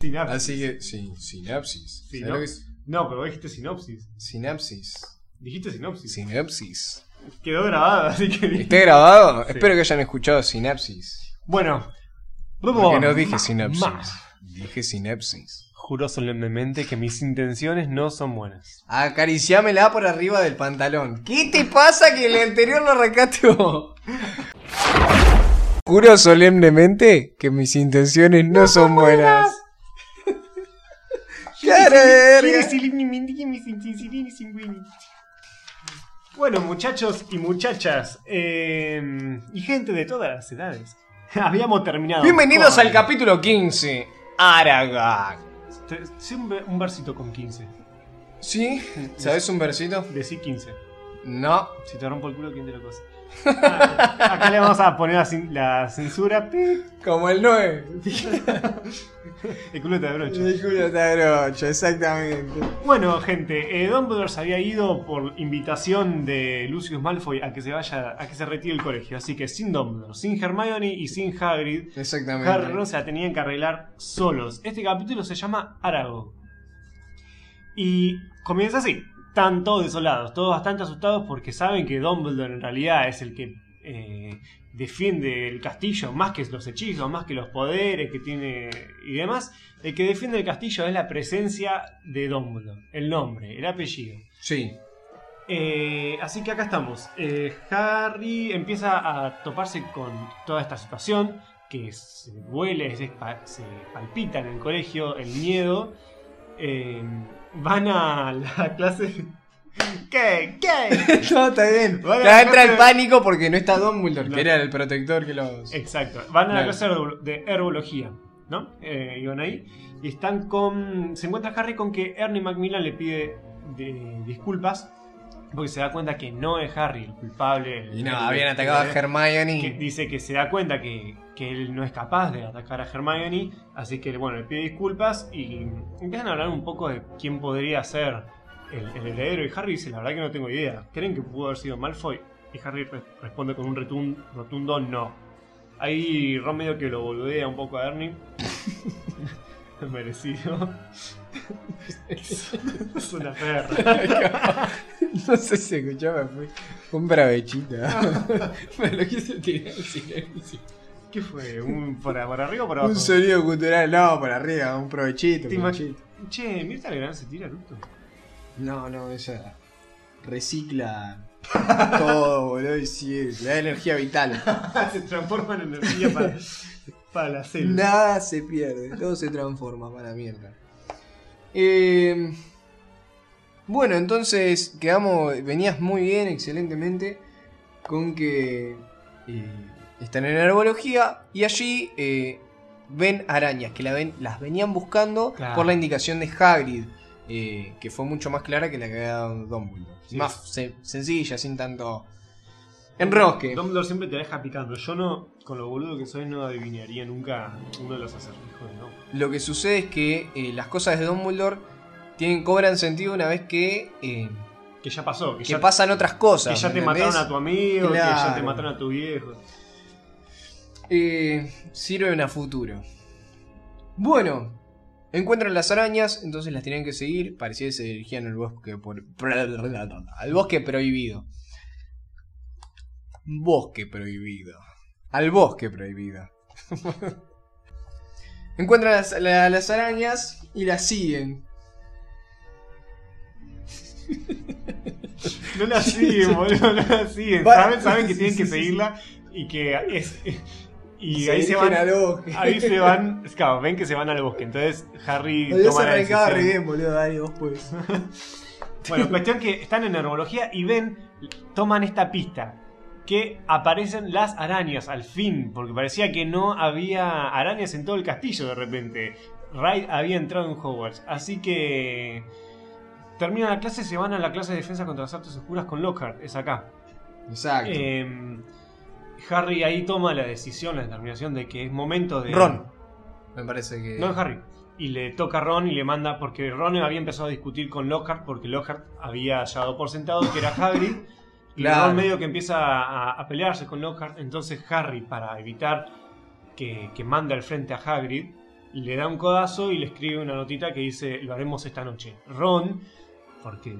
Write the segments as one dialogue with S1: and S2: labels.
S1: Sinapsis.
S2: Así que, sí, sinapsis.
S1: Sí,
S2: ¿Sabes
S1: ¿no?
S2: lo que es?
S1: No, pero dijiste sinopsis.
S2: Sinapsis.
S1: Dijiste sinopsis.
S2: Sinapsis.
S1: Quedó grabado, así que.
S2: ¿Está grabado?
S1: Sí.
S2: Espero que hayan escuchado sinapsis.
S1: Bueno.
S2: Porque no dije
S1: Ma-
S2: sinapsis.
S1: ma-
S2: Dije sinapsis.
S1: Juro solemnemente que mis intenciones no son buenas.
S2: Acariciámela por arriba del pantalón. ¿Qué te pasa que el anterior lo arrancaste vos? Juro solemnemente que mis intenciones no, son buenas.
S1: Bueno, muchachos y muchachas, eh, y gente de todas las edades, habíamos terminado.
S2: Bienvenidos
S1: con-
S2: al capítulo 15. Aragán.
S1: Te- sé un, un versito con 15.
S2: ¿Sí? ¿Sabes un versito?
S1: Decí 15.
S2: No.
S1: Si te rompo el culo, ¿quién te lo cosa? Ah, acá le vamos a poner la, cin- la censura. pi.
S2: Como el 9.
S1: El culo te abrocha.
S2: El culo está grocho, exactamente.
S1: Bueno, gente, eh, Dumbledore se había ido por invitación de Lucius Malfoy a que se vaya, a que se retire del colegio. Así que sin Dumbledore, sin Hermione y sin Hagrid,
S2: Exactamente.
S1: Harry y Ron se la tenían que arreglar solos. Este capítulo se llama Arago. Y comienza así. Están todos desolados, todos bastante asustados porque saben que Dumbledore en realidad es el que eh, defiende el castillo, más que los hechizos, más que los poderes que tiene y demás. El que defiende el castillo es la presencia de Dumbledore, el nombre, el apellido.
S2: Sí.
S1: Eh, así que acá estamos. Eh, Harry empieza a toparse con toda esta situación que se huele, se, pa- se palpita en el colegio, el miedo. Eh, van a la clase. ¿Qué? ¿Qué?
S2: No, está bien. Entra el pánico porque no está Dumbledore,
S1: No.
S2: que era el protector que los.
S1: Exacto. Van a la
S2: Claro.
S1: clase de herbo- de herbología, ¿no? Eh, iban ahí. Y están con. Se encuentra Harry con que Ernie Macmillan le pide de- disculpas. Porque se da cuenta que no es Harry el culpable. el-
S2: Y no,
S1: el-
S2: habían atacado a
S1: que
S2: Hermione.
S1: dice que se da cuenta que, que él no es capaz de atacar a Hermione. Así que, bueno, le pide disculpas. Y empiezan a hablar un poco de quién podría ser el, el heredero. Y Harry dice: La verdad que no tengo idea. ¿Creen que pudo haber sido Malfoy? Y Harry re- responde con un retun- rotundo no. Ahí Ron medio que lo boludea un poco a Ernie. Merecido. es una perra.
S2: no sé si escuchaba, fue un bravechito. Me lo quise tirar en silencio.
S1: ¿Qué fue? ¿Un por, por arriba o por abajo?
S2: Un sonido cultural, no, por arriba, un provechito.
S1: ¿Te imag-
S2: provechito.
S1: Che, Mirta Legrand se tira luto.
S2: No, no, esa recicla todo, boludo, y sí, le da energía vital.
S1: se transforma en energía para, para la célula.
S2: Nada se pierde, todo se transforma para mierda. Eh, bueno, entonces quedamos, venías muy bien, excelentemente, con que eh, están en herbología y allí eh, ven arañas, que la ven, las venían buscando
S1: Claro.
S2: por la indicación de Hagrid, eh, que fue mucho más clara que la que había dado Dumbledore.
S1: Sí.
S2: Más se- sencilla, sin tanto enrosque.
S1: Dumbledore siempre te deja picando. Yo no, con lo boludo que soy, no adivinaría nunca uno de los acertijos, ¿no?
S2: Lo que sucede es que las cosas de Dumbledore tienen, cobran sentido una vez que, eh,
S1: Que ya pasó, que,
S2: que
S1: ya,
S2: pasan otras
S1: que
S2: cosas.
S1: ya te mataron a tu amigo, que ya te mataron a tu viejo.
S2: Eh, sirven a futuro. Bueno, encuentran las arañas, entonces las tienen que seguir. Parecía que se dirigían al bosque por, al bosque prohibido. Bosque prohibido. Al bosque prohibido. encuentran las, la- las arañas y las siguen.
S1: No la siguen, boludo, no la siguen. Saben, saben que tienen que seguirla y que es. Y
S2: Se
S1: ahí se van.
S2: al bosque.
S1: Ahí se van. Claro, ven que se van al bosque. Entonces Harry
S2: Dios
S1: toma la
S2: arrancaba re bien, boludo. Dale, vos pues.
S1: Bueno, cuestión que están en herbología y ven, toman esta pista. Que aparecen las arañas al fin, porque parecía que no había arañas en todo el castillo de repente. Wright había entrado en Hogwarts, así que terminan la clase, se van a la clase de defensa contra las artes oscuras con Lockhart, es acá.
S2: Exacto.
S1: Eh, Harry ahí toma la decisión, la determinación de que es momento de...
S2: Ron. Me parece que.
S1: No es Harry. Y le toca a Ron y le manda, porque Ron había empezado a discutir con Lockhart, porque Lockhart había dado por sentado que era Hagrid. Y
S2: Claro.
S1: Ron medio que empieza a, a pelearse con Lockhart. Entonces Harry, para evitar que, que mande al frente a Hagrid, le da un codazo y le escribe una notita que dice lo haremos esta noche. Ron, porque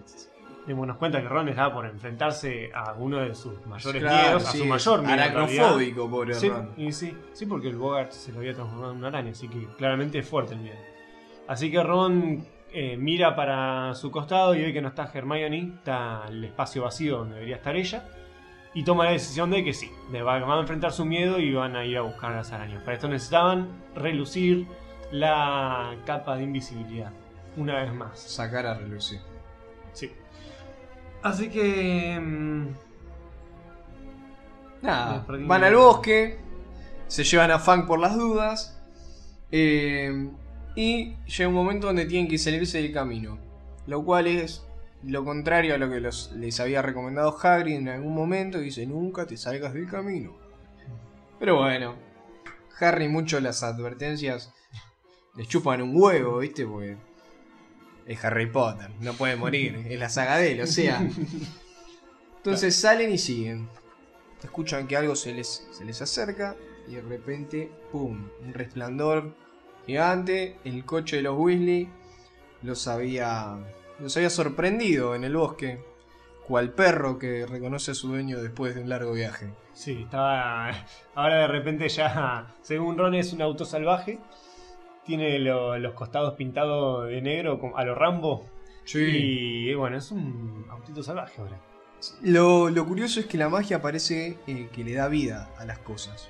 S1: démonos cuenta que Ron estaba por enfrentarse a uno de sus mayores
S2: Claro,
S1: miedos, a su mayor miedo.
S2: Aracnofóbico, pobre
S1: Sí,
S2: Ron.
S1: y sí, sí, porque el Bogart se lo había transformado en una araña, así que claramente es fuerte el miedo. Así que Ron eh, mira para su costado y ve que no está Hermione, está el espacio vacío donde debería estar ella, y toma la decisión de que sí, de va- van a enfrentar su miedo y van a ir a buscar a las arañas. Para esto necesitaban relucir la capa de invisibilidad, una vez más.
S2: Sacar a relucir.
S1: Sí. Así que... mm,
S2: Nada, van al bosque, se llevan a Fang por las dudas, eh, y llega un momento donde tienen que salirse del camino, lo cual es lo contrario a lo que los- les había recomendado Hagrid en algún momento, dice nunca te salgas del camino. Pero bueno, Harry mucho las advertencias les chupan un huevo, ¿viste? Porque es Harry Potter, no puede morir, es la saga de él, o sea. Entonces salen y siguen escuchan que algo se les, se les acerca y de repente, ¡pum! Un resplandor gigante. El coche de los Weasley los había, los había sorprendido en el bosque, cual perro que reconoce a su dueño después de un largo viaje.
S1: Sí, estaba. Ahora de repente ya. Según Ron es un auto salvaje. Tiene lo- los costados pintados de negro a lo Rambo. Y bueno, es un autito salvaje ahora.
S2: Lo, lo curioso es que la magia parece eh, que le da vida a las cosas.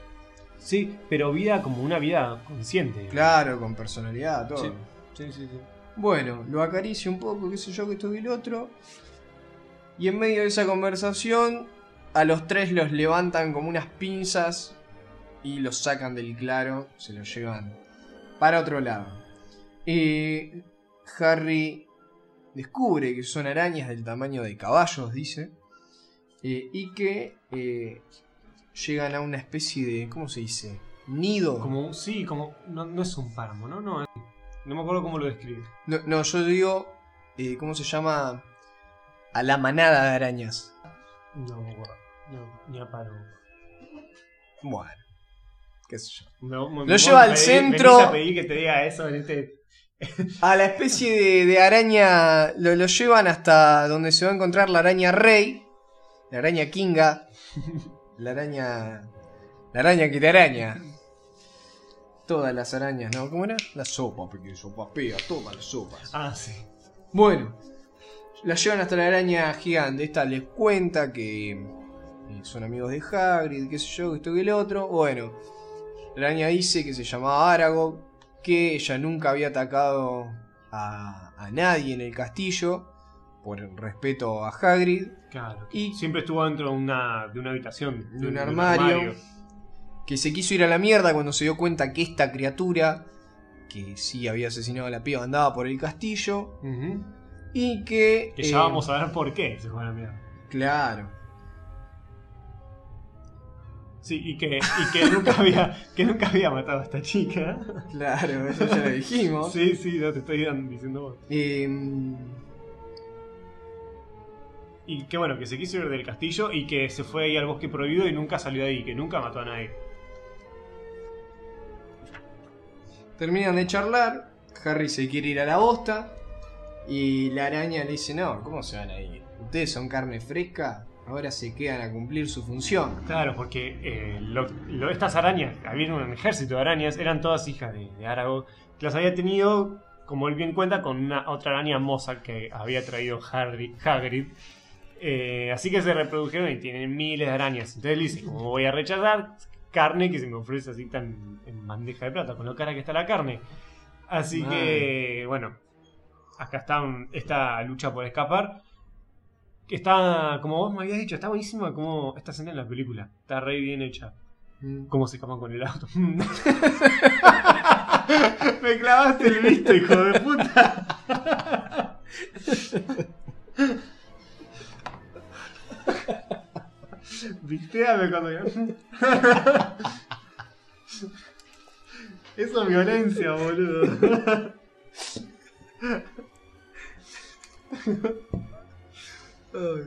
S1: Sí, pero vida como una vida consciente.
S2: Claro, con personalidad, todo.
S1: Sí, sí, sí. sí.
S2: Bueno, lo acaricia un poco, qué sé yo, que esto y el otro. Y en medio de esa conversación, a los tres los levantan como unas pinzas y los sacan del claro, se los llevan para otro lado. Eh, Harry descubre que son arañas del tamaño de caballos, dice, eh, y que eh, llegan a una especie de, ¿cómo se dice? Nido.
S1: Como, sí, como. No, no es un páramo, ¿no? No, es- no me acuerdo cómo lo describe.
S2: No, no, yo digo, eh, ¿cómo se llama? A la manada de arañas.
S1: No me acuerdo. No, ni a paro.
S2: Bueno, qué sé yo.
S1: Me- me-
S2: Lo
S1: me-
S2: lleva al centro.
S1: venís a pedir que te diga eso en este.
S2: A la especie de, de araña lo, lo llevan hasta donde se va a encontrar la araña rey, la araña kinga, la araña... La araña que te araña. Todas las arañas, ¿no? ¿Cómo era? La sopa, porque sopa pega, toma las sopas.
S1: Ah, sí.
S2: Bueno, la llevan hasta la araña gigante. Esta les cuenta que eh, son amigos de Hagrid, qué sé yo, que esto que el otro. Bueno, la araña dice que se llamaba Aragog, que ella nunca había atacado a, a nadie en el castillo, por respeto a Hagrid,
S1: Claro.
S2: Y-
S1: siempre estuvo dentro de una, de una habitación.
S2: de un armario, que se quiso ir a la mierda cuando se dio cuenta que esta criatura, que sí había asesinado a la piba, andaba por el castillo, y que...
S1: Que ya
S2: eh,
S1: vamos a ver por qué se fue a la mierda.
S2: Claro.
S1: Sí, y que, y que nunca había, que nunca había matado a esta chica.
S2: Claro, eso ya lo dijimos.
S1: Sí, sí, no te estoy diciendo vos.
S2: Em,
S1: Y que bueno, que se quiso ir del castillo y que se fue ahí al bosque prohibido y nunca salió de ahí, que nunca mató a nadie.
S2: terminan de charlar. Harry se quiere ir a la bosta. Y la araña le dice: No, ¿cómo se van a ir? Ustedes son carne fresca. Ahora se quedan a cumplir su función.
S1: Claro, porque eh, lo- lo- estas arañas, había un ejército de arañas, eran todas hijas de, de Aragog, que las había tenido, como él bien cuenta, con una otra araña moza que había traído Harry, Hagrid. Eh, así que se reprodujeron y tienen miles de arañas. Entonces dice, ¿cómo voy a rechazar carne que se me ofrece así tan en bandeja de plata, con lo cara que está la carne? Así que, bueno, acá está un- esta lucha por escapar. Está, como vos me habías dicho, está buenísima como esta escena en la película. Está re bien hecha. Cómo se escapan con el auto. me clavaste el visto, hijo de puta. Visteame cuando yo. Eso es violencia, boludo.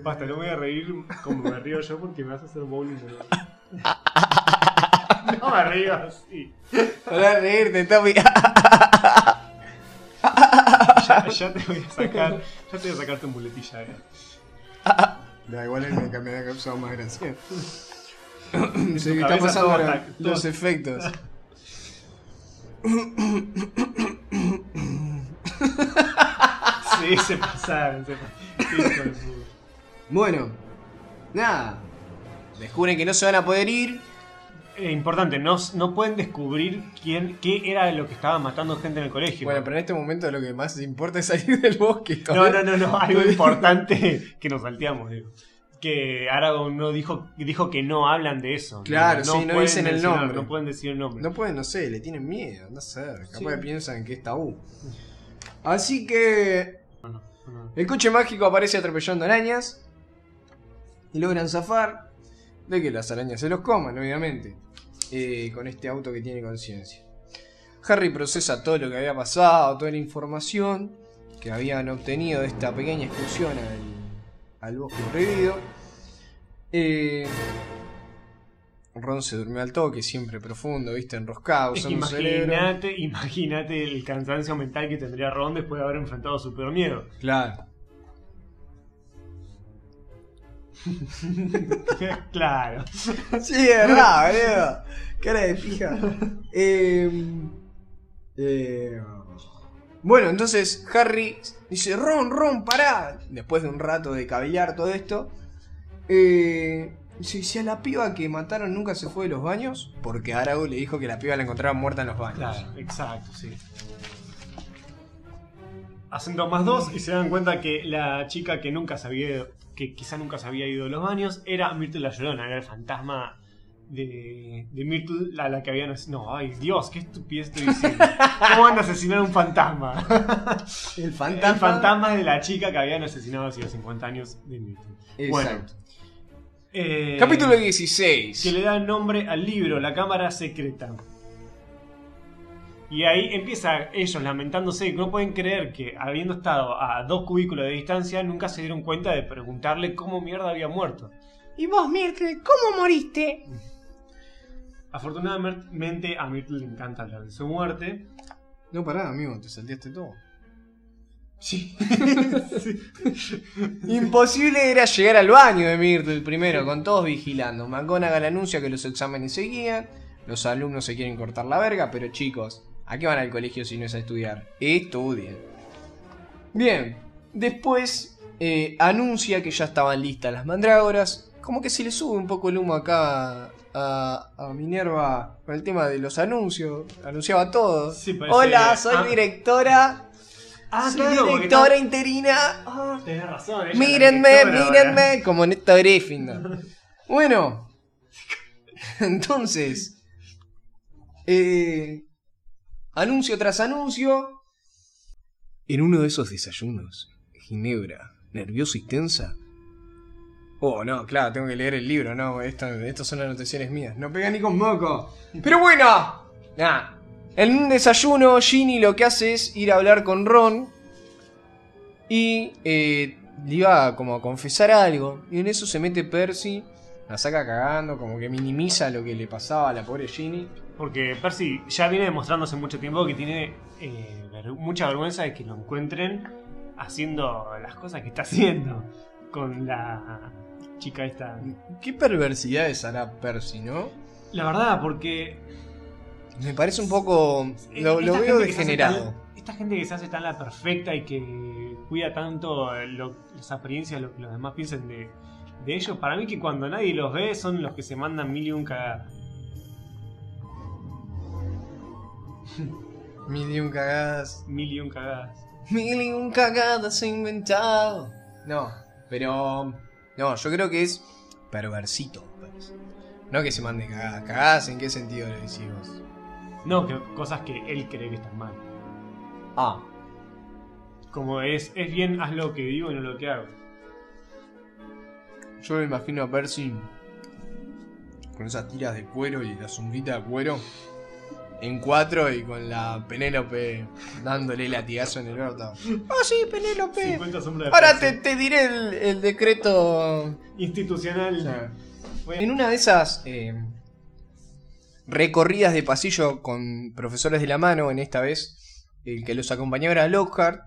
S1: Basta, no me voy a reír como me río yo porque me vas a hacer bowling. No me río así.
S2: Para reírte, Tommy.
S1: Ya, ya te voy a sacar. Ya te voy a sacar tu muletilla, eh.
S2: Da igual él me, me ha causado más gracia. Se
S1: tu
S2: me está
S1: cabeza
S2: pasando
S1: todo
S2: la-
S1: ataca-
S2: los efectos.
S1: Sí, se pasaron. Se pasaron.
S2: Bueno, nada. Descubren que no se van a poder ir.
S1: Eh, importante, no, no pueden descubrir quién, qué era lo que estaba matando gente en el colegio.
S2: Bueno, pero en este momento lo que más importa es salir del bosque.
S1: No, no, no, no, algo importante que nos salteamos, digo. Que Aragorn no dijo, dijo que no hablan de eso.
S2: Claro, sí, no
S1: pueden
S2: dicen el nombre.
S1: No pueden decir el nombre.
S2: No pueden, no sé, le tienen miedo, no sé. Capaz
S1: Sí.
S2: que piensan que es tabú. Así que
S1: No, no, no.
S2: el coche mágico aparece atropellando arañas. Y logran zafar de que las arañas se los coman, obviamente. eh, con este auto que tiene conciencia. Harry procesa todo lo que había pasado, toda la información que habían obtenido de esta pequeña excursión al, al bosque prohibido. Eh, Ron se durmió al toque, siempre profundo, viste, enroscado, usando
S1: imagínate, imagínate el cansancio mental que tendría Ron después de haber enfrentado su peor miedo.
S2: Claro.
S1: claro.
S2: Sí, es verdad, boludo. Cara de pija. Eh, eh, bueno, entonces Harry dice, Ron, Ron, pará. Después de un rato de cavilar todo esto. Eh, dice, si a la piba que mataron nunca se fue de los baños, porque Aragorn le dijo que la piba la encontraban muerta en los baños.
S1: Claro, exacto, sí. Hacen dos más dos y se dan cuenta que la chica que nunca se había que quizá nunca se había ido de los baños, era Myrtle la Llorona, era el fantasma de, de Myrtle, la, la que habían asesinado. No, ay Dios, qué estupidez estoy diciendo. ¿Cómo van a asesinar a un fantasma?
S2: El fantasma.
S1: El fantasma de la chica que habían asesinado hace los 50 años de Myrtle. Bueno, eh,
S2: Capítulo 16.
S1: que le da nombre al libro La Cámara Secreta. Y ahí empieza ellos lamentándose que no pueden creer que habiendo estado a dos cubículos de distancia nunca se dieron cuenta de preguntarle cómo mierda había muerto.
S2: ¿Y vos, Myrtle, cómo moriste?
S1: Afortunadamente a Myrtle le encanta hablar de su muerte.
S2: No, pará, amigo, te salteaste todo.
S1: Sí.
S2: Imposible era llegar al baño de Myrtle primero, con todos vigilando. McGonagall anuncia que los exámenes seguían, los alumnos se quieren cortar la verga, pero chicos, ¿a qué van al colegio si no es a estudiar? Estudien. Bien, después eh, anuncia que ya estaban listas las mandrágoras. Como que se le sube un poco el humo acá a, a Minerva con el tema de los anuncios. Anunciaba todo.
S1: Sí,
S2: Hola, soy
S1: ah.
S2: directora.
S1: Ah,
S2: soy
S1: claro,
S2: directora interina. Ah.
S1: Tenés razón.
S2: Mírenme,
S1: directora ahora.
S2: mírenme, como Néstor Gryffindor. Bueno, entonces, eh, anuncio tras anuncio. En uno de esos desayunos, Ginebra, nerviosa y tensa. Oh, no, claro, tengo que leer el libro, no, esto, estas son anotaciones mías. No pega ni con moco. Pero bueno, nada. En un desayuno, Ginny lo que hace es ir a hablar con Ron y eh, le iba como a confesar algo. Y en eso se mete Percy, la saca cagando, como que minimiza lo que le pasaba a la pobre Ginny.
S1: Porque Percy ya viene demostrando hace mucho tiempo que tiene eh, ver- mucha vergüenza de que lo encuentren haciendo las cosas que está haciendo con la chica esta.
S2: Qué perversidades hará Percy, ¿no?
S1: La verdad, porque
S2: Me parece un poco. Lo,
S1: esta
S2: lo veo degenerado.
S1: tan- esta gente que se hace tan la perfecta y que cuida tanto lo- las apariencias, lo que los demás piensen de, de ellos, para mí que cuando nadie los ve son los que se mandan mil y un cagadas.
S2: Mil y un cagadas.
S1: Mil y un cagadas.
S2: Mil y un cagadas he inventado. No, pero. No, yo creo que es perversito. No que se mande cagadas. ¿Cagadas en qué sentido le decís vos?
S1: No, que cosas que él cree que están mal.
S2: Ah,
S1: Como es, es bien, haz lo que digo y no lo que hago.
S2: yo me imagino a Percy con esas tiras de cuero y la sombrita de cuero en cuatro y con la Penélope dándole latigazo en el orto. ¡Ah, sí, Penélope!
S1: 50 sombras de
S2: Ahora te, te diré el, el decreto.
S1: Institucional.
S2: En una de esas. eh, recorridas de pasillo con profesores de la mano, en esta vez el que los acompañaba era Lockhart,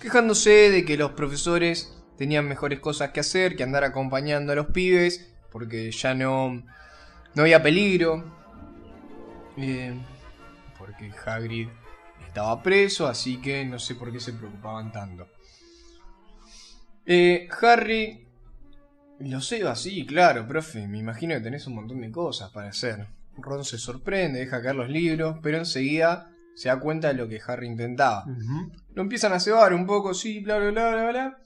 S2: quejándose de que los profesores tenían mejores cosas que hacer que andar acompañando a los pibes, porque ya no, no había peligro, eh, porque Hagrid estaba preso, así que no sé por qué se preocupaban tanto. Eh, Harry, lo sé así, claro, profe, me imagino que tenés un montón de cosas para hacer. Ron se sorprende, deja caer los libros, pero enseguida se da cuenta de lo que Harry intentaba. Lo empiezan a cebar un poco, sí, bla, bla, bla, bla, bla.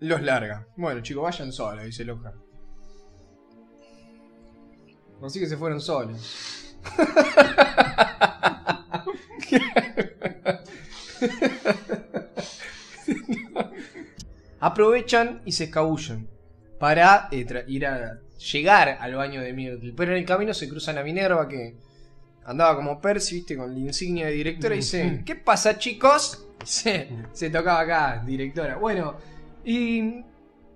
S2: Los larga. Bueno, chicos, vayan solos, dice Lockhart. Así que se fueron solos. Aprovechan y se escabullen para eh, ir a llegar al baño de Myrtle. Pero en el camino se cruzan a Minerva que andaba como Percy, viste, con la insignia de directora y dice, ¿qué pasa chicos? Se, se tocaba acá, directora. Bueno, y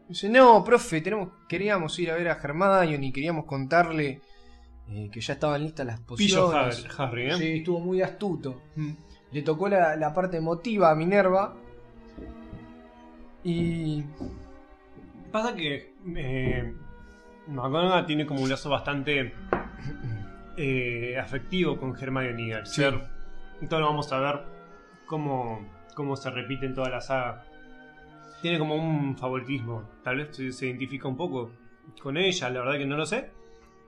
S2: dice, no, profe, tenemos, queríamos ir a ver a Hermione y queríamos contarle eh, que ya estaban listas las
S1: Pillo
S2: pociones.
S1: Harry, Harry, ¿eh?
S2: Sí, estuvo muy astuto.
S1: Mm.
S2: Le tocó la, la parte emotiva a Minerva. Y.
S1: Pasa que eh, McGonagall tiene como un lazo bastante eh, afectivo con Hermione al
S2: Sí.
S1: ser. Entonces vamos a ver cómo, cómo se repite en toda la saga. Tiene como un favoritismo. Tal vez se identifica un poco con ella, la verdad que no lo sé.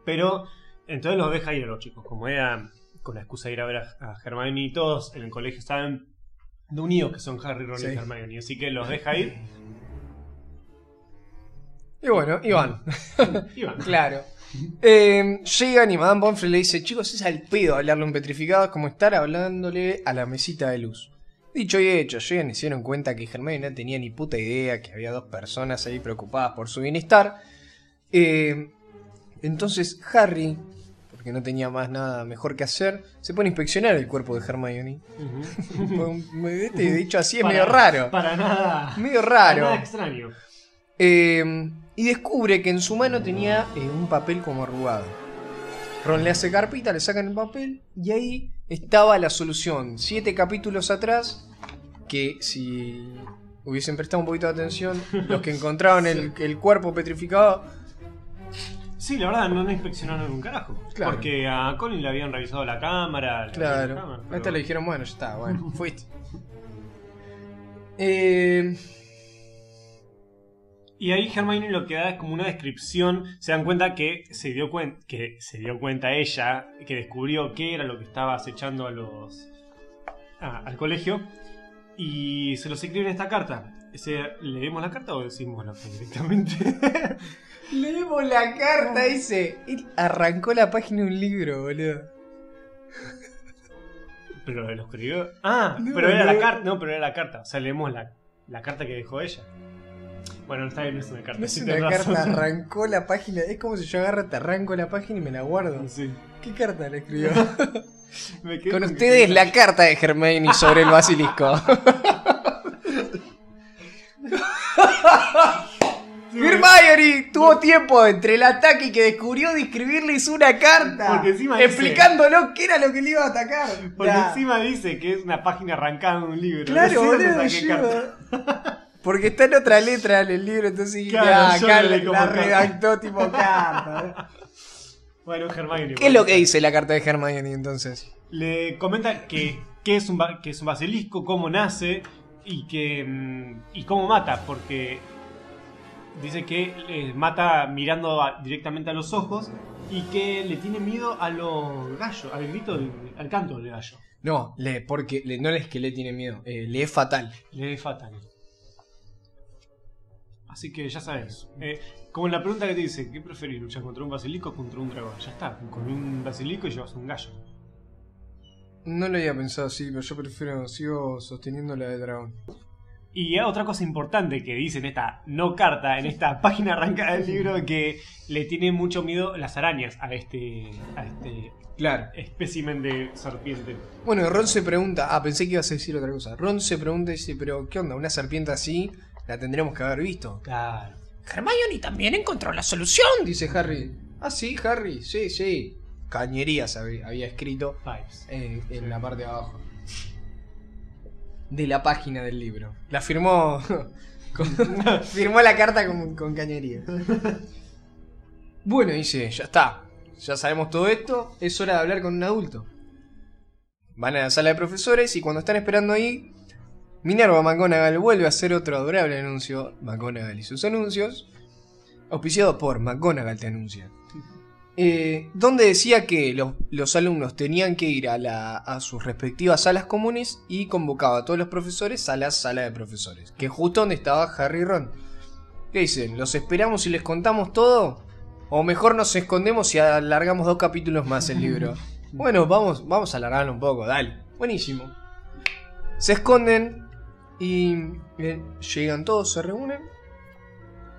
S1: Pero entonces los deja ir a los chicos. Como era con la excusa de ir a ver a, a Hermione y todos en el colegio estaban de unidos que son Harry, Ron
S2: Sí.
S1: y Hermione. Así que los deja ir.
S2: Y bueno, Iván.
S1: Y van.
S2: Claro. Eh, llegan y Madame Pomfrey le dice, chicos, es al pedo hablarle a un petrificado, es como estar hablándole a la mesita de luz. Dicho y hecho, llegan y se dieron cuenta que Hermione no tenía ni puta idea que había dos personas ahí preocupadas por su bienestar. Eh, entonces Harry, porque no tenía más nada mejor que hacer, se pone a inspeccionar el cuerpo de Hermione. Este, de hecho, así es
S1: Para-
S2: medio raro.
S1: Para nada.
S2: Medio
S1: Para
S2: raro.
S1: nada extraño.
S2: Eh, y descubre que en su mano tenía eh, un papel como arrugado. Ron le hace carpita, le sacan el papel y ahí estaba la solución. Siete capítulos atrás, que si hubiesen prestado un poquito de atención, los que encontraron el, el cuerpo petrificado,
S1: Sí, la verdad, no le inspeccionaron un carajo.
S2: Claro.
S1: Porque a Colin le habían revisado la cámara. la
S2: claro,
S1: cámara,
S2: a este le dijeron, bueno, ya está, bueno, fuiste. Eh,
S1: Y ahí Hermione lo que da es como una descripción. Se dan cuenta que se dio cuenta, que se dio cuenta ella, que descubrió qué era lo que estaba acechando a los. a- al colegio. Y se los escribe en esta carta. ¿Leemos la carta o decimos la fe directamente?
S2: leemos la carta, dice. Él arrancó la página de un libro, boludo.
S1: pero lo escribió. Ah,
S2: No,
S1: pero era la carta. No, pero era la carta. O sea, leemos la, la carta que dejó ella. Bueno, está bien, no es una carta.
S2: No es una
S1: tenés
S2: carta,
S1: razón.
S2: arrancó la página. Es como si yo agarro, te arranco la página y me la guardo.
S1: Sí.
S2: ¿Qué carta le escribió?
S1: Me
S2: Con
S1: que-
S2: ustedes la carta de Hermione sobre el basilisco. Hermione tuvo tiempo entre el ataque y que descubrió de escribirles una carta.
S1: Porque encima dice-
S2: explicándolo qué era lo que le iba a atacar.
S1: Porque
S2: Nah.
S1: encima dice que es una página arrancada de un libro.
S2: Claro,
S1: No sé
S2: boludo. Porque está en otra letra en el libro, entonces
S1: Claro, yo lo
S2: la, redactó tipo carta.
S1: Bueno, Hermione.
S2: ¿Qué es lo que dice la carta de Hermione entonces?
S1: Le comenta que, que es un, que es un basilisco, cómo nace y que mm, y cómo mata, porque dice que eh, mata mirando a- directamente a los ojos y que le tiene miedo a los gallos, al grito, del- al canto del gallo.
S2: No, le, porque le- no es que le tiene miedo, eh, le es fatal.
S1: Le es fatal. Así que ya sabes. Eh, como la pregunta que te dice, ¿qué preferís? ¿Luchar contra un basilisco o contra un dragón? Ya está, con un basilisco llevas un gallo.
S2: No lo había pensado así, pero yo prefiero, sigo sosteniendo la de dragón.
S1: Y otra cosa importante que dice en esta no carta, en esta página arrancada del libro, que le tiene mucho miedo las arañas a este, a este
S2: Claro.
S1: espécimen de serpiente.
S2: Bueno, Ron se pregunta, ah, pensé que ibas a decir otra cosa. Ron se pregunta y dice, pero ¿qué onda? Una serpiente así la tendríamos que haber visto.
S1: Claro.
S2: Hermione también encontró la solución, dice Harry. Ah, sí, Harry, sí, sí. Cañerías había, escrito
S1: Pipes.
S2: en, en la parte de abajo. De la página del libro. La firmó. con- firmó la carta con, con cañerías. Bueno, dice, ya está. Ya sabemos todo esto. Es hora de hablar con un adulto. Van a la sala de profesores y cuando están esperando ahí, Minerva McGonagall vuelve a hacer otro adorable anuncio. McGonagall y sus anuncios. Auspiciado por McGonagall te anuncia. Eh, donde decía que los, los alumnos tenían que ir a, la- a sus respectivas salas comunes y convocaba a todos los profesores a la sala de profesores. Que es justo donde estaba Harry y Ron. ¿Qué dicen? ¿Los esperamos y les contamos todo? ¿O mejor nos escondemos y alargamos dos capítulos más el libro? bueno, vamos, vamos a alargarlo un poco, dale. Buenísimo. Se esconden y eh, llegan todos, se reúnen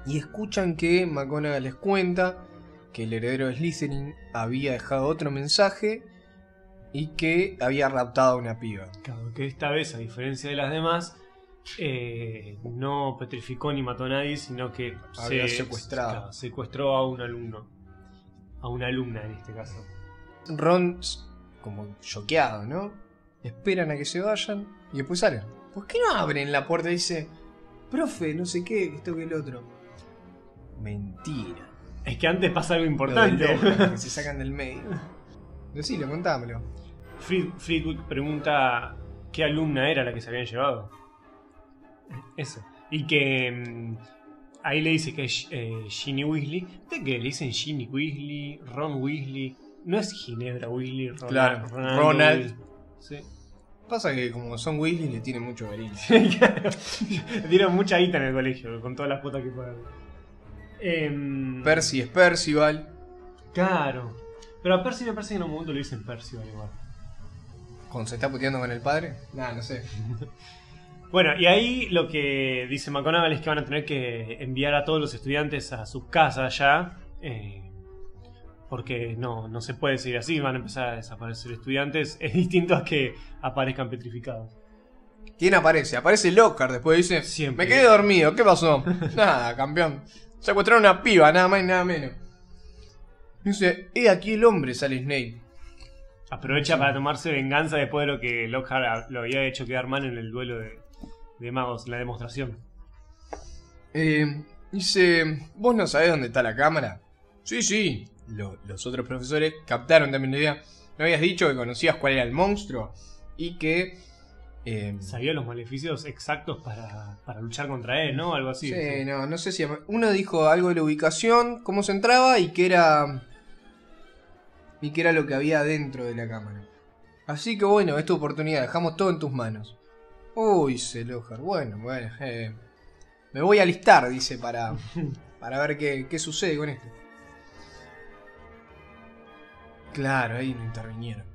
S2: y escuchan que McGonagall les cuenta que el heredero de Slytherin había dejado otro mensaje y que había raptado a una piba.
S1: Claro, que esta vez, a diferencia de las demás, eh, no petrificó ni mató a nadie, sino que
S2: Había secuestrado.
S1: claro, secuestró a un alumno. A una alumna en este caso.
S2: Ron, como choqueado, ¿no? Esperan a que se vayan y después salen. ¿Por qué no abren la puerta y dice, profe, no sé qué, esto que el otro? Mentira.
S1: Es que antes pasa algo importante.
S2: que se sacan del medio. Decilo, contámelo.
S1: Fried- Friedwig pregunta qué alumna era la que se habían llevado. Eso. Y que mm, ahí le dice que es eh, Ginny Weasley. ¿De qué le dicen Ginny Weasley, Ron Weasley? No es Ginebra Weasley, Ronald.
S2: Claro, Ronald.
S1: Sí.
S2: Pasa que como son Weasley le tienen mucho cariño.
S1: Dieron mucha guita en el colegio, con todas las cuotas que pagaron. Em,
S2: Percy es Percival.
S1: Claro. Pero a Percy me parece que en un momento le dicen Percy igual.
S2: Cuando se está puteando con el padre. Nah, no sé.
S1: Bueno, y ahí lo que dice McGonagall es que van a tener que enviar a todos los estudiantes a sus casas ya. eh, porque no, no se puede seguir así, van a empezar a desaparecer estudiantes. Es distinto a que aparezcan petrificados.
S2: ¿Quién aparece? Aparece Lockhart. Después dice:
S1: Siempre.
S2: Me quedé dormido. ¿Qué pasó? nada, campeón. Secuestraron a una piba, nada más y nada menos. Dice: He aquí el hombre, sale Snape.
S1: Aprovecha para tomarse venganza después de lo que Lockhart lo había hecho quedar mal en el duelo de, de magos, en la demostración.
S2: Eh, dice: ¿Vos no sabés dónde está la cámara? Sí, sí. Lo- los otros profesores captaron también la idea. ¿No habías dicho que conocías cuál era el monstruo? Y que. Eh,
S1: Sabía los maleficios exactos para, para luchar contra él, ¿no? Algo así.
S2: Sí, no, no sé si. Uno dijo algo de la ubicación, cómo se entraba y que era. Y que era lo que había dentro de la cámara. Así que bueno, es tu oportunidad, dejamos todo en tus manos. Uy, dice Lockhart. Bueno, bueno. eh, me voy a alistar, dice, para, para ver qué, qué sucede con esto. Claro, ahí no intervinieron.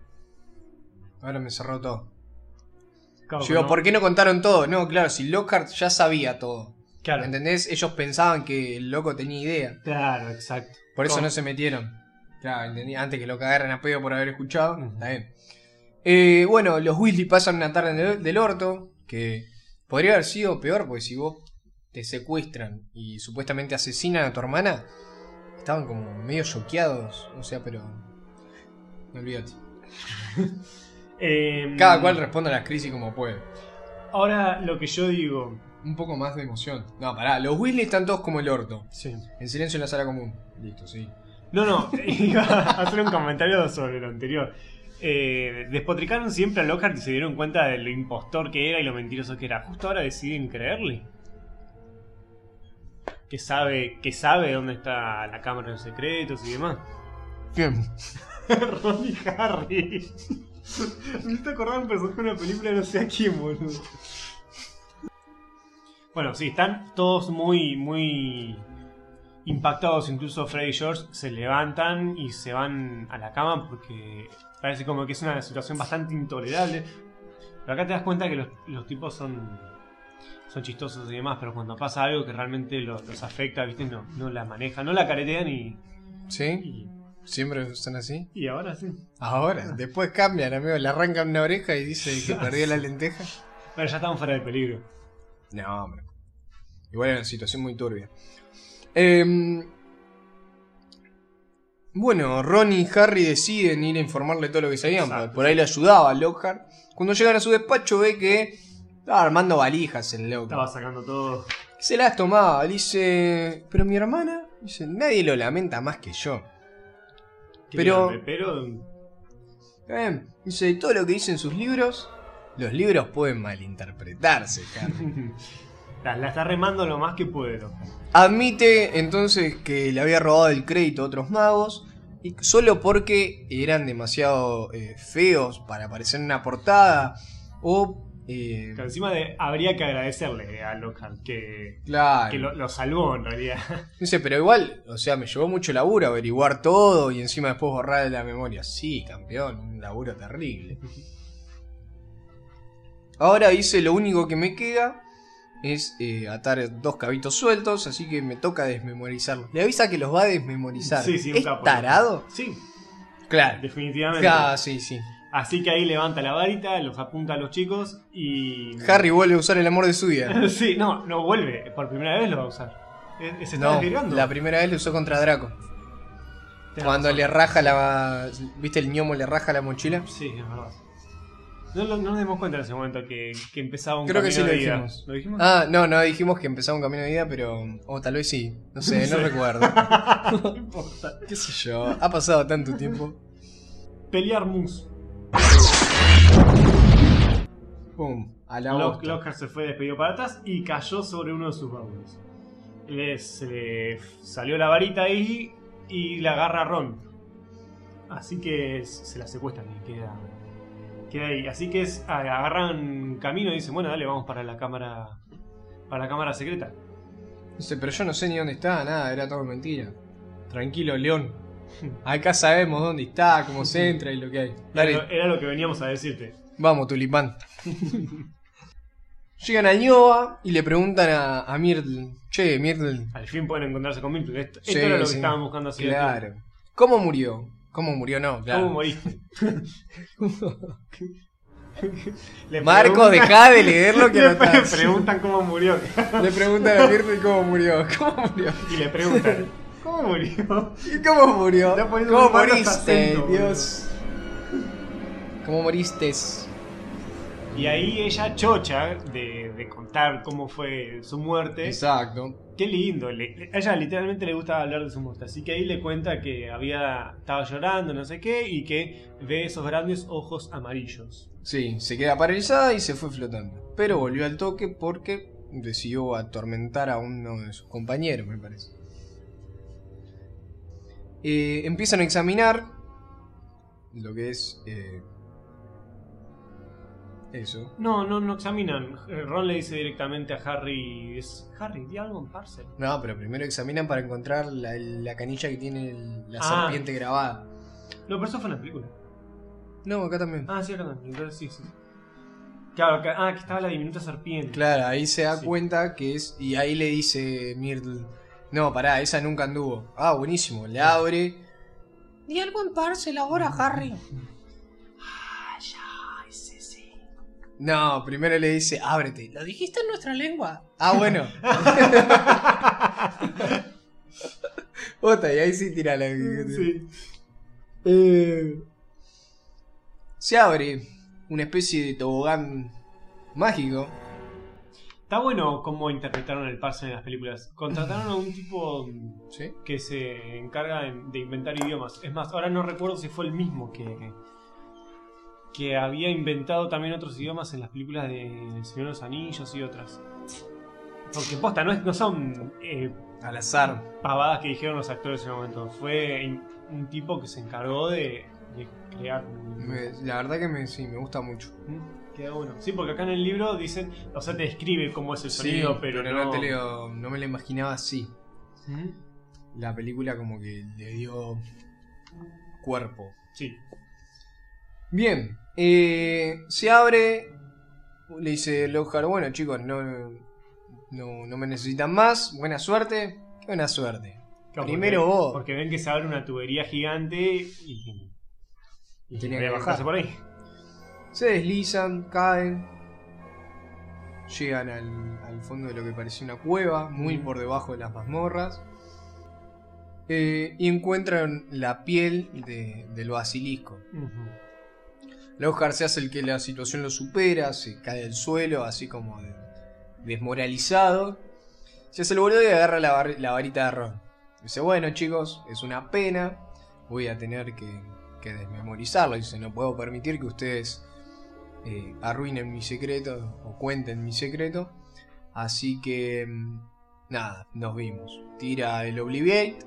S2: Ahora me cerró todo.
S1: Claro,
S2: Yo digo,
S1: no-
S2: ¿por qué no contaron todo? No, claro, si Lockhart ya sabía todo.
S1: Claro,
S2: ¿Me entendés? Ellos pensaban que el loco tenía idea.
S1: claro, exacto.
S2: Por eso
S1: ¿Cómo?
S2: no se metieron. Claro, entendí. Antes que lo cagaran a pedo por haber escuchado.
S1: Ujú.
S2: Está bien. Eh, bueno, los Weasley pasan una tarde del, del orto. Que podría haber sido peor, porque si vos te secuestran y supuestamente asesinan a tu hermana, estaban como medio choqueados. O sea, pero. No olvídate.
S1: Em,
S2: Cada cual responde a las crisis como puede.
S1: Ahora lo que yo digo.
S2: Un poco más de emoción. No, pará, los Weasley están todos como el orto.
S1: Sí.
S2: En silencio en la sala común. Listo, sí.
S1: No, no, iba a hacer un comentario sobre lo anterior. Eh, despotricaron siempre a Lockhart y se dieron cuenta de lo impostor que era y lo mentiroso que era. Justo ahora deciden creerle. Que sabe, que sabe dónde está la cámara de los secretos y demás.
S2: Bien.
S1: Ron y Harry. Me hizo acordar un personaje de una película no sé a quién, boludo. Bueno, sí, están todos muy, muy impactados. Incluso Freddy y George se levantan y se van a la cama porque parece como que es una situación bastante intolerable. Pero acá te das cuenta que los, los tipos son, son chistosos y demás, pero cuando pasa algo que realmente los, los afecta, ¿viste? No, no la manejan, no la caretean y,
S2: ¿Sí?
S1: y,
S2: ¿Siempre están así?
S1: y ahora sí.
S2: Ahora, después cambian, amigo. Le arrancan una oreja y dice que perdió la lenteja.
S1: Pero ya están fuera de peligro.
S2: No, hombre. Igual era una situación muy turbia. Em, Bueno, Ron y Harry deciden ir a informarle todo lo que sabían.
S1: Exacto.
S2: Por ahí le ayudaba a Lockhart. Cuando llegan a su despacho ve que estaba armando valijas el
S1: Estaba
S2: Lockhart.
S1: sacando todo.
S2: Se las tomaba. Dice, pero mi hermana, dice, nadie lo lamenta más que yo. Pero-
S1: grande, pero
S2: Eh, dice, todo lo que dice en sus libros, los libros pueden malinterpretarse, Harry.
S1: la, la está remando lo más que puede.
S2: Admite entonces que le había robado el crédito a otros magos. Y solo porque eran demasiado eh, feos para aparecer en una portada. O. eh,
S1: Que encima de, habría que agradecerle a Lockhart que,
S2: claro.
S1: que lo, lo salvó en realidad.
S2: Dice, pero igual, o sea, me llevó mucho laburo averiguar todo y encima después borrar de la memoria. Sí, campeón, un laburo terrible. Ahora dice, lo único que me queda es eh, atar dos cabitos sueltos, así que me toca desmemorizarlos. Le avisa que los va a desmemorizar.
S1: Sí, sí, un
S2: ¿Es
S1: capo.
S2: tarado?
S1: Sí,
S2: Claro.
S1: definitivamente.
S2: Ah, sí, sí.
S1: Así que ahí levanta la varita, los apunta a los chicos y.
S2: Harry vuelve a usar el amor de su vida.
S1: sí, no, no vuelve. Por primera vez lo va a usar. Eh, Se está
S2: No,
S1: desvirgando.
S2: la primera vez lo usó contra Draco.
S1: Tenés
S2: Cuando
S1: razón.
S2: le raja la... ¿Viste el ñomo le raja la mochila?
S1: Sí, es verdad. No, no- no nos dimos cuenta en ese momento que, que empezaba un
S2: Creo que
S1: camino
S2: sí lo
S1: de vida.
S2: dijimos.
S1: ¿Lo dijimos?
S2: Ah, no, no dijimos que empezaba un camino de vida, pero. O tal vez sí. No sé, no recuerdo.
S1: no importa.
S2: ¿Qué sé yo? Ha pasado tanto tiempo.
S1: Pelear Moose.
S2: Pum. A la
S1: Lock-. Lockhart se fue despedido para atrás y cayó sobre uno de sus baúles. Le, se le salió la varita ahí y le agarra a Ron. Así que se la secuestran y queda, queda ahí. Así que es, agarran camino y dicen, bueno, dale, vamos para la cámara. Para la cámara secreta.
S2: Dice, pero yo no sé ni dónde está, nada, era todo mentira. Tranquilo, León. Acá sabemos dónde está, cómo se entra y lo que hay.
S1: Era,
S2: Dale,
S1: lo- era lo que veníamos a decirte.
S2: Vamos, tulipán. Llegan a Ñoa y le preguntan a, a Myrtle. Che, Myrtle.
S1: Al fin pueden encontrarse con Mimple. Esto, esto era lo que estaban buscando hace.
S2: Claro. ¿Cómo murió? ¿Cómo murió? No, claro.
S1: ¿Cómo moriste? Le
S2: Marco,
S1: preguntan-
S2: deja de leer lo que
S1: le preguntan cómo murió.
S2: Le preguntan a Myrtle cómo murió. ¿Cómo murió?
S1: Y le preguntan, ¿cómo murió?
S2: ¿Y cómo murió? ¿Cómo moriste,
S1: acento,
S2: Dios? ¿Cómo moriste?
S1: Y ahí ella chocha de, de contar cómo fue su muerte.
S2: Exacto.
S1: Qué lindo. le- a ella literalmente le gusta hablar de su muerte. Así que ahí le cuenta que había estaba llorando, no sé qué, y que ve esos grandes ojos amarillos.
S2: Sí, se queda paralizada y se fue flotando. Pero volvió al toque porque decidió atormentar a uno de sus compañeros, me parece. Eh, empiezan a examinar lo que es eh, eso.
S1: No, no, no examinan. Eh, Ron le dice directamente a Harry, es Harry, di algo en Parcel.
S2: No, pero primero examinan para encontrar la, la canilla que tiene el- la
S1: Ah.
S2: serpiente grabada.
S1: No, pero eso fue en la película.
S2: No, acá también.
S1: Ah, sí, acá también. Entonces sí, sí. Claro, acá- ah, que estaba la diminuta serpiente.
S2: Claro, ahí se da
S1: Sí.
S2: cuenta que es. Y ahí le dice Myrtle. No, pará, esa nunca anduvo. Ah, buenísimo. Le abre.
S3: Di algo en parcel ahora, Harry.
S2: No, primero le dice, ábrete.
S3: Lo dijiste en nuestra lengua.
S2: Ah, bueno. Otra, y ahí sí tira la.
S1: Sí.
S2: Eh, se abre una especie de tobogán mágico.
S1: Está bueno cómo interpretaron el Parcel en las películas. Contrataron a un tipo
S2: ¿Sí?
S1: que se encarga de inventar idiomas. Es más, ahora no recuerdo si fue el mismo que, que había inventado también otros idiomas en las películas de El Señor de los Anillos y otras. Porque posta, no, es- no son eh,
S2: Al azar.
S1: pavadas que dijeron los actores en ese momento. Fue un tipo que se encargó de, de crear.
S2: Me- la verdad que me, sí, me gusta mucho.
S1: Mm, Queda bueno. Sí, porque acá en el libro dicen, o sea, te describe cómo es el sonido, pero,
S2: no,
S1: no.
S2: te leo- no me la imaginaba así.
S1: ¿Mm?
S2: La película como que le dio cuerpo.
S1: Sí.
S2: Bien, eh, se abre, le dice Lockhart, bueno chicos, no, no, no me necesitan más, buena suerte, buena suerte.
S1: Claro,
S2: Primero
S1: porque,
S2: vos.
S1: Porque ven que se abre una tubería gigante y. y
S2: Tenía que
S1: bajarse
S2: bajar.
S1: por ahí.
S2: Se deslizan, caen, llegan al, al fondo de lo que parecía una cueva, muy por debajo de las mazmorras. eh, y encuentran la piel de- del basilisco. Lockhart se hace el que la situación lo supera, se cae al suelo, así como de- desmoralizado. Se hace el boludo y agarra la, la varita de Ron. Dice, bueno chicos, es una pena, voy a tener que, desmemorizarlo. Dice, no puedo permitir que ustedes eh, arruinen mi secreto o cuenten mi secreto. Así que, mm, nada, nos vimos. Tira el Obliviate,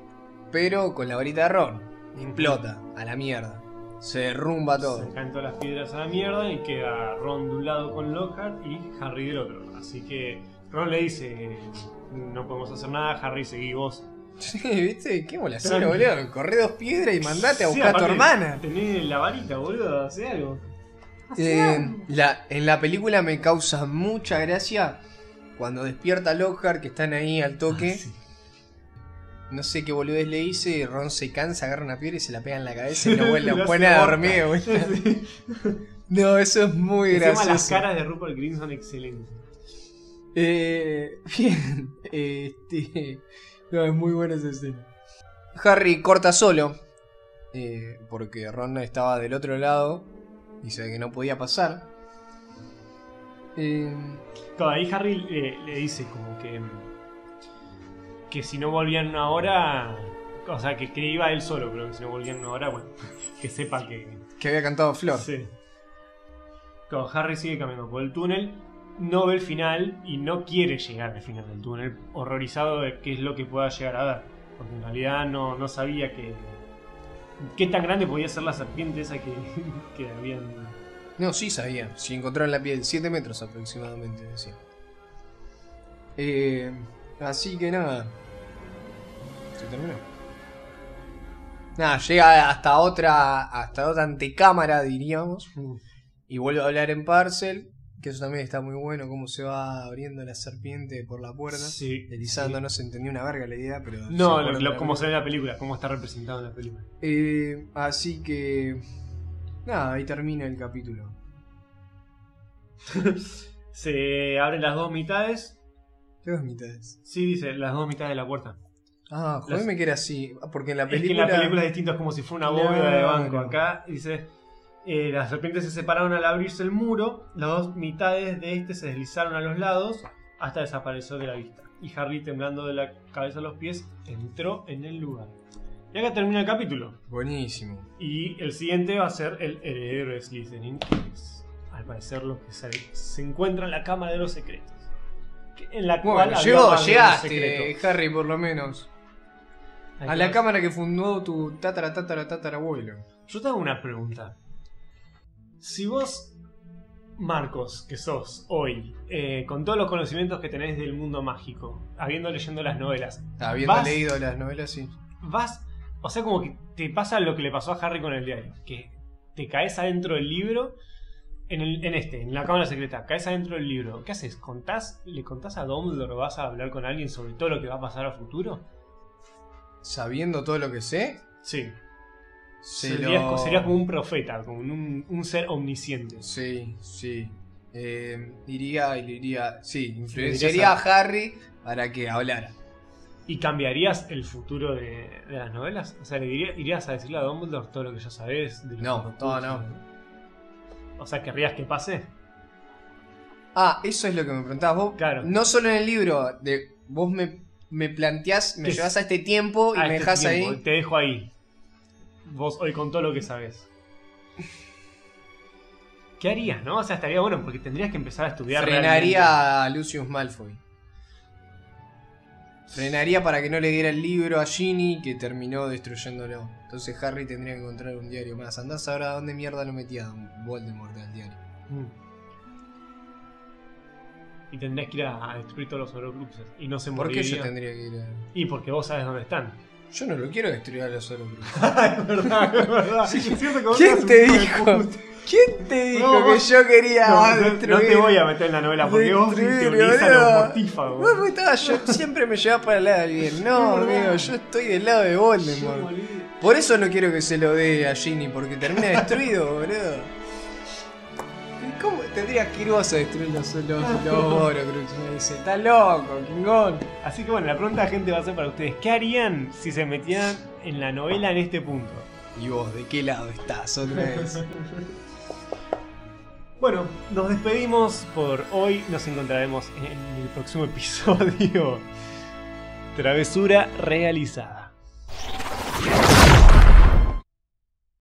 S2: pero con la varita de Ron. Explota, a la mierda. Se derrumba todo.
S1: Se caen todas las piedras a la mierda y queda Ron de un lado con Lockhart y Harry del otro. Así que Ron le dice, no podemos hacer nada, Harry seguí vos.
S2: Sí, ¿viste? Qué
S1: Tranqui.
S2: boludo. Corre dos piedras y mandate a
S1: Sí,
S2: buscar a tu hermana.
S1: Tenés la varita, boludo, hace algo.
S2: Eh, la, en la película me causa mucha gracia cuando despierta Lockhart, que están ahí al toque.
S1: Ah, sí.
S2: No sé qué boludez le hice. y Ron se cansa, agarra una piedra y se la pega en la cabeza y lo, vuelve,
S1: Lo
S2: lo
S1: hace
S2: pone a dormir. No, eso es muy
S1: Encima
S2: gracioso.
S1: las caras de Rupert Green son excelentes.
S2: Eh, bien, este. No, es muy buena esa escena. Harry corta solo. eh, porque Ron estaba del otro lado. Y sabe que no podía pasar. Eh,
S1: Claro, ahí Harry eh, le dice como que que si no volvían una hora, o sea, que, que iba él solo, pero que si no volvían una hora, bueno, que sepa que...
S2: que había cantado Flor.
S1: Sí. Claro, Harry sigue caminando por el túnel, no ve el final y no quiere llegar al final del túnel, horrorizado de qué es lo que pueda llegar a ver, porque en realidad no, no sabía que... ¿Qué tan grande podía ser la serpiente esa que, que habían...
S2: No, sí sabía. Si encontraron la piel, 7 metros aproximadamente, decía. Eh, así que nada. Se terminó. Nada, llega hasta otra. hasta otra antecámara, diríamos. Y vuelve a hablar en Parcel. Que eso también está muy bueno, cómo se va abriendo la serpiente por la puerta.
S1: Sí.
S2: Deslizando, no se entendió una verga la idea, pero.
S1: No, lo, lo- como se ve en la película, cómo está representado en la película.
S2: Eh, así que. Nada, ahí termina el capítulo.
S1: Se abren las dos mitades.
S2: ¿Qué dos mitades?
S1: Sí, dice las dos mitades de la puerta.
S2: Ah,
S1: Las-
S2: jodeme que era así. Porque en la
S1: Es que en
S2: película.
S1: la película es distinto, es como si fuera una bóveda de banco. Acá dice: eh, Las serpientes se separaron al abrirse el muro. Las dos mitades de este se deslizaron a los lados hasta desaparecer de la vista. Y Harry, temblando de la cabeza a los pies, entró en el lugar. Y acá termina el capítulo.
S2: Buenísimo.
S1: Y el siguiente va a ser el heredero de Slytherin. que es, al parecer lo que se, se encuentra en la Cámara de los Secretos. En la cual
S2: Bueno,
S1: había
S2: llegó, llegaste. Harry, por lo menos. A la cámara que fundó tu tatara tatara tatara abuelo.
S1: Yo te hago una pregunta. Si vos, Marcos, que sos hoy, eh, con todos los conocimientos que tenés del mundo mágico, habiendo leyendo las novelas,
S2: Habiendo
S1: Vas-
S2: leído las novelas, sí.
S1: vas, o sea, como que te pasa lo que le pasó a Harry con el diario, que te caes adentro del libro, en, el- en este, en la cámara secreta, caes adentro del libro, ¿qué haces? ¿Contás, ¿Le contás a Dumbledore, vas a hablar con alguien sobre todo lo que va a pasar a futuro?
S2: Sabiendo todo lo que sé,
S1: Sí.
S2: se
S1: Serías,
S2: lo-
S1: serías como un profeta, como un, un ser omnisciente.
S2: Sí, sí. Eh, iría y le iría. Sí, influenciaría
S1: a-
S2: a Harry para que hablara.
S1: ¿Y cambiarías el futuro de, de las novelas? O sea, ¿le diría- irías a decirle a Dumbledore todo lo que ya sabes? De
S2: No, todo no.
S1: O sea, ¿querrías que pase?
S2: Ah, eso es lo que me preguntabas vos.
S1: Claro.
S2: No solo en el libro, de vos me, me planteás, me llevas a este tiempo y
S1: A
S2: me
S1: este tiempo,
S2: ahí.
S1: Te dejo ahí. Vos hoy con todo lo que sabes. ¿Qué harías, no? O sea, estaría bueno porque tendrías que empezar a estudiar realmente.
S2: Frenaría a Lucius Malfoy. Frenaría para que no le diera el libro a Ginny que terminó destruyéndolo. Entonces Harry tendría que encontrar un diario más. Andás ahora a dónde mierda lo metía Voldemort al diario.
S1: Mm. Y tendrías que ir a, a destruir todos los Horcruxes. Y no se
S2: ¿Por qué
S1: moriría.
S2: yo tendría que ir a.?
S1: Y porque vos sabes dónde están.
S2: Yo no lo quiero destruir a los Horcruxes.
S1: es verdad, es verdad. Es cierto que vos
S2: ¿Quién
S1: sos
S2: te
S1: un hijo de
S2: dijo?
S1: puta.
S2: ¿Quién te dijo
S1: No,
S2: que
S1: vos-
S2: yo quería
S1: No, no-
S2: destruir?
S1: no te voy a meter en la novela porque vos te
S2: Destruir,
S1: a los
S2: boludo.
S1: mortífagos.
S2: Vos me estabas- yo siempre me llevas para el lado del bien. No,
S1: Es verdad.
S2: amigo, yo estoy del lado de
S1: Yo,
S2: Voldemort.
S1: boludo.
S2: Por eso no quiero que se lo dé a Ginny, porque termina destruido, boludo. ¿Cómo tendrías que ir vos a destruir los, los, los Horcrux? Me dice, está loco, Kingón.
S1: Así que bueno, la pregunta gente va a ser para ustedes. ¿Qué harían si se metieran en la novela en este punto?
S2: ¿Y vos de qué lado estás otra vez?
S1: Bueno, nos despedimos por hoy. Nos encontraremos en el próximo episodio. Travesura realizada.